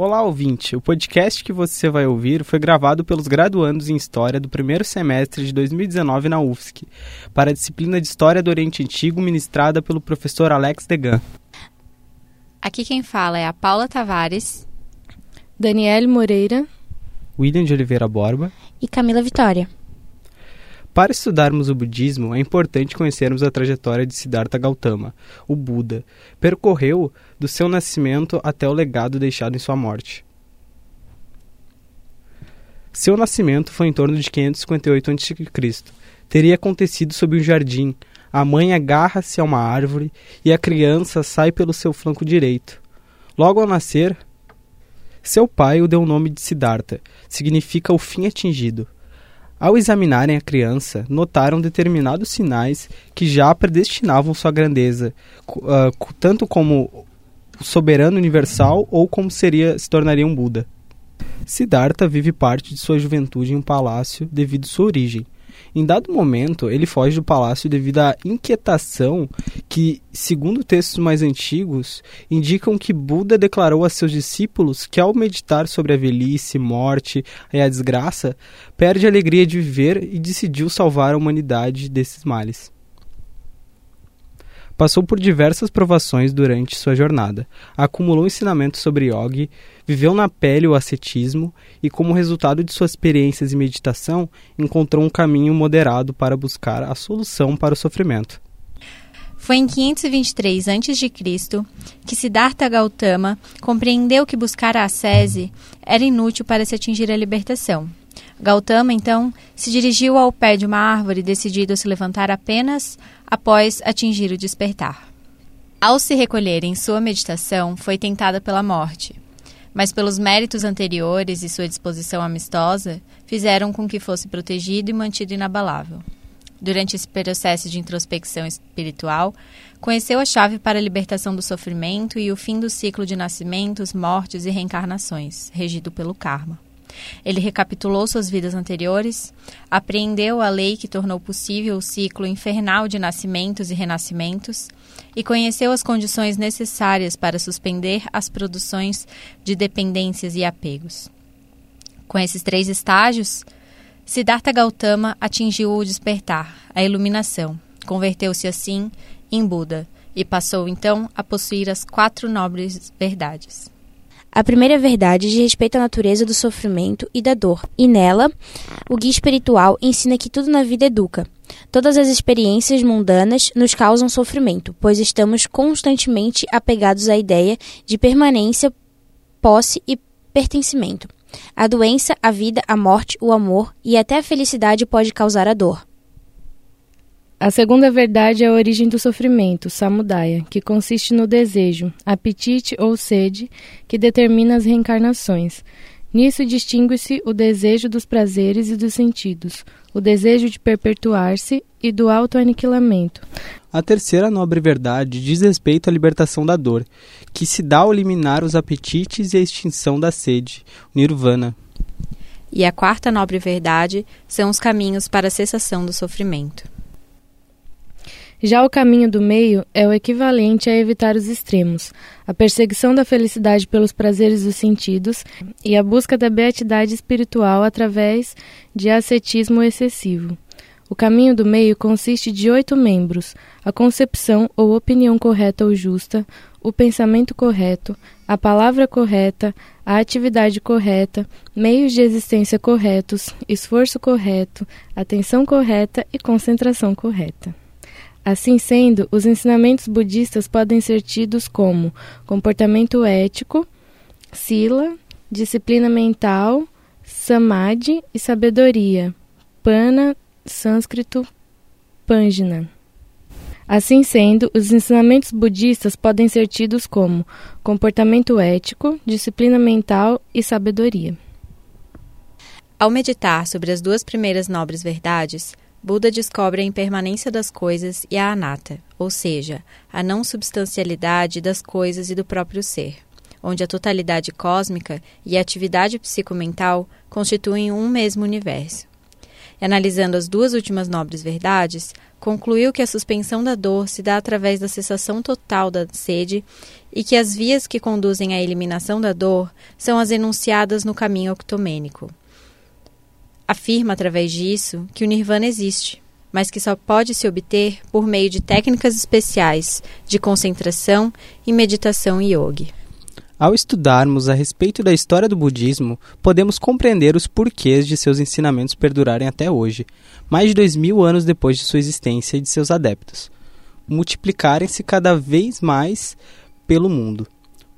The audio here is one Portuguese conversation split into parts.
Olá, ouvinte! O podcast que você vai ouvir foi gravado pelos graduandos em História do primeiro semestre de 2019 na UFSC, para a disciplina de História do Oriente Antigo ministrada pelo professor Alex Degan. Aqui quem fala é a Paula Tavares, Daniele Moreira, William de Oliveira Borba e Camila Vitória. Para estudarmos o budismo, é importante conhecermos a trajetória de Siddhartha Gautama, o Buda. Percorreu do seu nascimento até o legado deixado em sua morte. Seu nascimento foi em torno de 558 a.C. Teria acontecido sob um jardim. A mãe agarra-se a uma árvore e a criança sai pelo seu flanco direito. Logo ao nascer, seu pai o deu o nome de Siddhartha, significa o fim atingido. Ao examinarem a criança, notaram determinados sinais que já predestinavam sua grandeza, uh, tanto como soberano universal ou como seria se tornaria um Buda. Siddhartha vive parte de sua juventude em um palácio devido à sua origem. Em dado momento, ele foge do palácio devido à inquietação que, segundo textos mais antigos, indicam que Buda declarou a seus discípulos que, ao meditar sobre a velhice, morte e a desgraça, perde a alegria de viver e decidiu salvar a humanidade desses males. Passou por diversas provações durante sua jornada. Acumulou ensinamentos sobre yoga, viveu na pele o ascetismo e, como resultado de suas experiências e meditação, encontrou um caminho moderado para buscar a solução para o sofrimento. Foi em 523 a.C. que Siddhartha Gautama compreendeu que buscar a ascese era inútil para se atingir a libertação. Gautama, então, se dirigiu ao pé de uma árvore, decidido a se levantar apenas após atingir o despertar. Ao se recolher em sua meditação, foi tentada pela morte, mas pelos méritos anteriores e sua disposição amistosa, fizeram com que fosse protegido e mantido inabalável. Durante esse processo de introspecção espiritual, conheceu a chave para a libertação do sofrimento e o fim do ciclo de nascimentos, mortes e reencarnações, regido pelo karma. Ele recapitulou suas vidas anteriores, apreendeu a lei que tornou possível o ciclo infernal de nascimentos e renascimentos e conheceu as condições necessárias para suspender as produções de dependências e apegos. Com esses três estágios, Siddhartha Gautama atingiu o despertar, a iluminação. Converteu-se assim em Buda e passou então a possuir as quatro nobres verdades. A primeira verdade diz respeito à natureza do sofrimento e da dor, e nela, o guia espiritual ensina que tudo na vida educa. Todas as experiências mundanas nos causam sofrimento, pois estamos constantemente apegados à ideia de permanência, posse e pertencimento. A doença, a vida, a morte, o amor e até a felicidade pode causar a dor. A segunda verdade é a origem do sofrimento, samudaya, que consiste no desejo, apetite ou sede que determina as reencarnações. Nisso distingue-se o desejo dos prazeres e dos sentidos, o desejo de perpetuar-se e do autoaniquilamento. A terceira nobre verdade diz respeito à libertação da dor, que se dá ao eliminar os apetites e a extinção da sede, o nirvana. E a quarta nobre verdade são os caminhos para a cessação do sofrimento. Já o caminho do meio é o equivalente a evitar os extremos, a perseguição da felicidade pelos prazeres dos sentidos e a busca da beatidade espiritual através de ascetismo excessivo. O caminho do meio consiste de oito membros: a concepção ou opinião correta ou justa, o pensamento correto, a palavra correta, a atividade correta, meios de existência corretos, esforço correto, atenção correta e concentração correta. Assim sendo, os ensinamentos budistas podem ser tidos como comportamento ético, sila, disciplina mental, samadhi e sabedoria, pana, sânscrito, panjna. Assim sendo, os ensinamentos budistas podem ser tidos como comportamento ético, disciplina mental e sabedoria. Ao meditar sobre as duas primeiras nobres verdades, Buda descobre a impermanência das coisas e a anatta, ou seja, a não substancialidade das coisas e do próprio ser, onde a totalidade cósmica e a atividade psicomental constituem um mesmo universo. analisando as duas últimas nobres verdades, concluiu que a suspensão da dor se dá através da cessação total da sede e que as vias que conduzem à eliminação da dor são as enunciadas no caminho octomênico. Afirma através disso que o nirvana existe, mas que só pode se obter por meio de técnicas especiais de concentração e meditação yogi. Ao estudarmos a respeito da história do budismo, podemos compreender os porquês de seus ensinamentos perdurarem até hoje, mais de dois mil anos depois de sua existência e de seus adeptos, multiplicarem-se cada vez mais pelo mundo.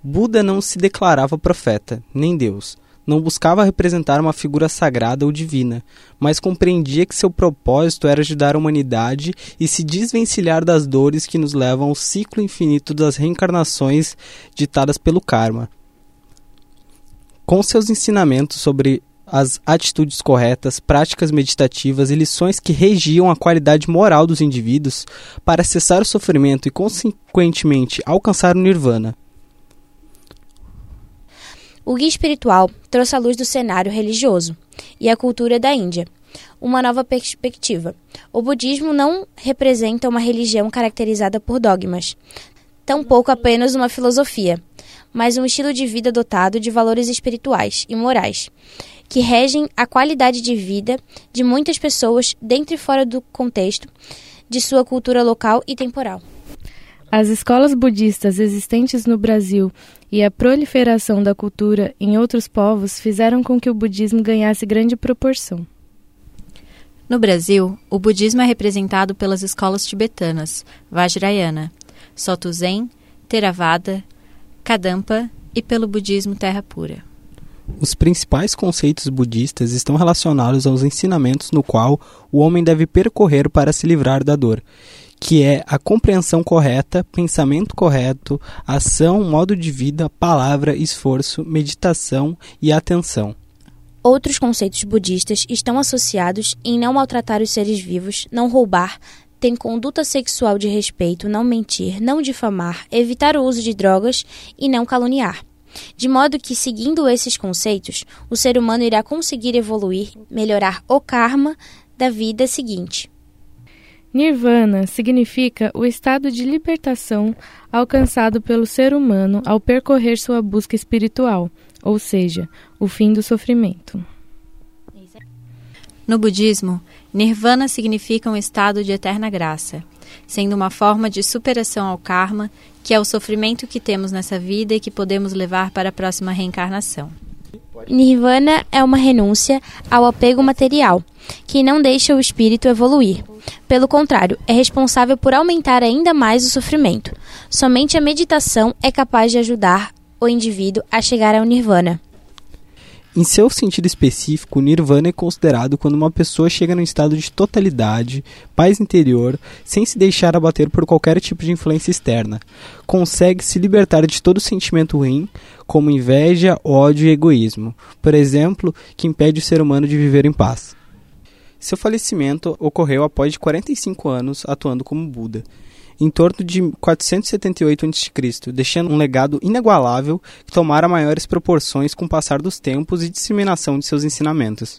Buda não se declarava profeta, nem Deus, não buscava representar uma figura sagrada ou divina, mas compreendia que seu propósito era ajudar a humanidade e se desvencilhar das dores que nos levam ao ciclo infinito das reencarnações ditadas pelo karma. Com seus ensinamentos sobre as atitudes corretas, práticas meditativas e lições que regiam a qualidade moral dos indivíduos para cessar o sofrimento e, consequentemente, alcançar o nirvana. O guia espiritual trouxe à luz do cenário religioso e a cultura da Índia uma nova perspectiva. O budismo não representa uma religião caracterizada por dogmas, tampouco apenas uma filosofia, mas um estilo de vida dotado de valores espirituais e morais, que regem a qualidade de vida de muitas pessoas dentro e fora do contexto de sua cultura local e temporal. As escolas budistas existentes no Brasil e a proliferação da cultura em outros povos fizeram com que o budismo ganhasse grande proporção. No Brasil, o budismo é representado pelas escolas tibetanas Vajrayana, Soto Zen, Theravada, Kadampa e pelo budismo Terra Pura. Os principais conceitos budistas estão relacionados aos ensinamentos no qual o homem deve percorrer para se livrar da dor, que é a compreensão correta, pensamento correto, ação, modo de vida, palavra, esforço, meditação e atenção. Outros conceitos budistas estão associados em não maltratar os seres vivos, não roubar, ter conduta sexual de respeito, não mentir, não difamar, evitar o uso de drogas e não caluniar. De modo que, seguindo esses conceitos, o ser humano irá conseguir evoluir, melhorar o karma da vida seguinte. Nirvana significa o estado de libertação alcançado pelo ser humano ao percorrer sua busca espiritual, ou seja, o fim do sofrimento. No budismo, Nirvana significa um estado de eterna graça, sendo uma forma de superação ao karma, que é o sofrimento que temos nessa vida e que podemos levar para a próxima reencarnação. Nirvana é uma renúncia ao apego material, que não deixa o espírito evoluir. Pelo contrário, é responsável por aumentar ainda mais o sofrimento. Somente a meditação é capaz de ajudar o indivíduo a chegar ao nirvana. Em seu sentido específico, o nirvana é considerado quando uma pessoa chega num estado de totalidade, paz interior, sem se deixar abater por qualquer tipo de influência externa. Consegue se libertar de todo sentimento ruim, como inveja, ódio e egoísmo, por exemplo, que impede o ser humano de viver em paz. Seu falecimento ocorreu após 45 anos atuando como Buda em torno de 478 a.C., deixando um legado inigualável que tomara maiores proporções com o passar dos tempos e disseminação de seus ensinamentos.